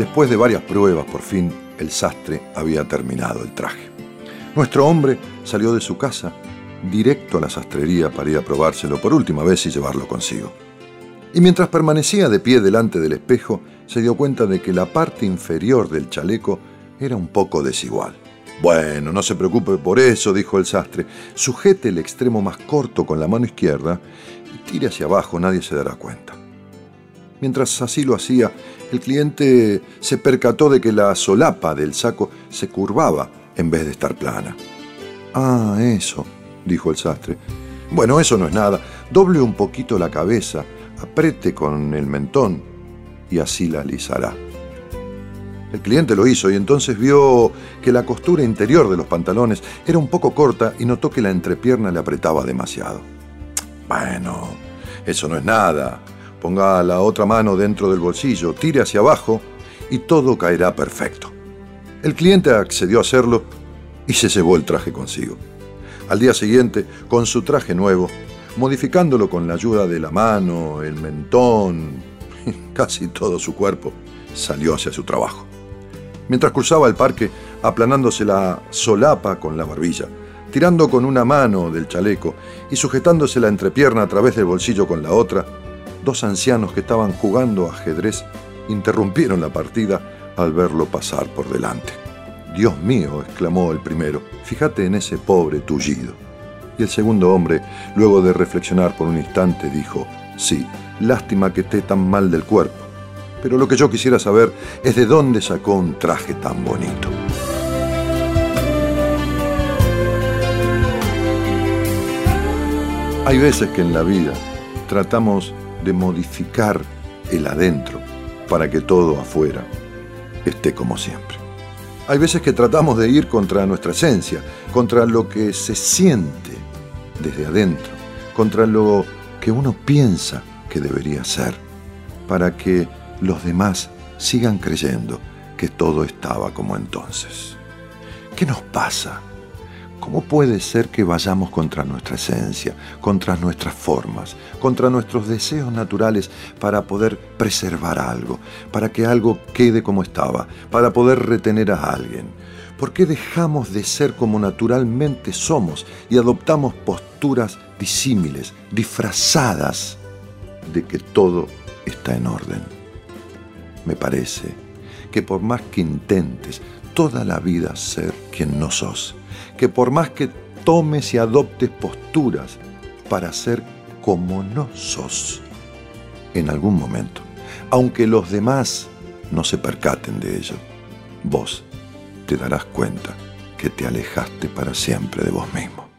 Después de varias pruebas, por fin, el sastre había terminado el traje. Nuestro hombre salió de su casa directo a la sastrería para ir a probárselo por última vez y llevarlo consigo. Y mientras permanecía de pie delante del espejo, se dio cuenta de que la parte inferior del chaleco era un poco desigual. Bueno, no se preocupe por eso, dijo el sastre. Sujete el extremo más corto con la mano izquierda y tire hacia abajo, nadie se dará cuenta. Mientras así lo hacía, el cliente se percató de que la solapa del saco se curvaba en vez de estar plana. Ah, eso, dijo el sastre. Bueno, eso no es nada. Doble un poquito la cabeza, apriete con el mentón y así la alisará. El cliente lo hizo y entonces vio que la costura interior de los pantalones era un poco corta y notó que la entrepierna le apretaba demasiado. Bueno, eso no es nada. Ponga la otra mano dentro del bolsillo, tire hacia abajo y todo caerá perfecto. El cliente accedió a hacerlo y se llevó el traje consigo. Al día siguiente, con su traje nuevo, modificándolo con la ayuda de la mano, el mentón, casi todo su cuerpo, salió hacia su trabajo. Mientras cruzaba el parque, aplanándose la solapa con la barbilla, tirando con una mano del chaleco y sujetándose la entrepierna a través del bolsillo con la otra, dos ancianos que estaban jugando ajedrez interrumpieron la partida al verlo pasar por delante. Dios mío, exclamó el primero, fíjate en ese pobre tullido. Y el segundo hombre, luego de reflexionar por un instante, dijo, sí, lástima que esté tan mal del cuerpo, pero lo que yo quisiera saber es de dónde sacó un traje tan bonito. Hay veces que en la vida tratamos de modificar el adentro para que todo afuera esté como siempre. Hay veces que tratamos de ir contra nuestra esencia, contra lo que se siente desde adentro, contra lo que uno piensa que debería ser, para que los demás sigan creyendo que todo estaba como entonces. ¿Qué nos pasa? ¿Cómo puede ser que vayamos contra nuestra esencia, contra nuestras formas, contra nuestros deseos naturales para poder preservar algo, para que algo quede como estaba, para poder retener a alguien? ¿Por qué dejamos de ser como naturalmente somos y adoptamos posturas disímiles, disfrazadas de que todo está en orden? Me parece que por más que intentes toda la vida ser quien no sos, que por más que tomes y adoptes posturas para ser como no sos, en algún momento, aunque los demás no se percaten de ello, vos te darás cuenta que te alejaste para siempre de vos mismo.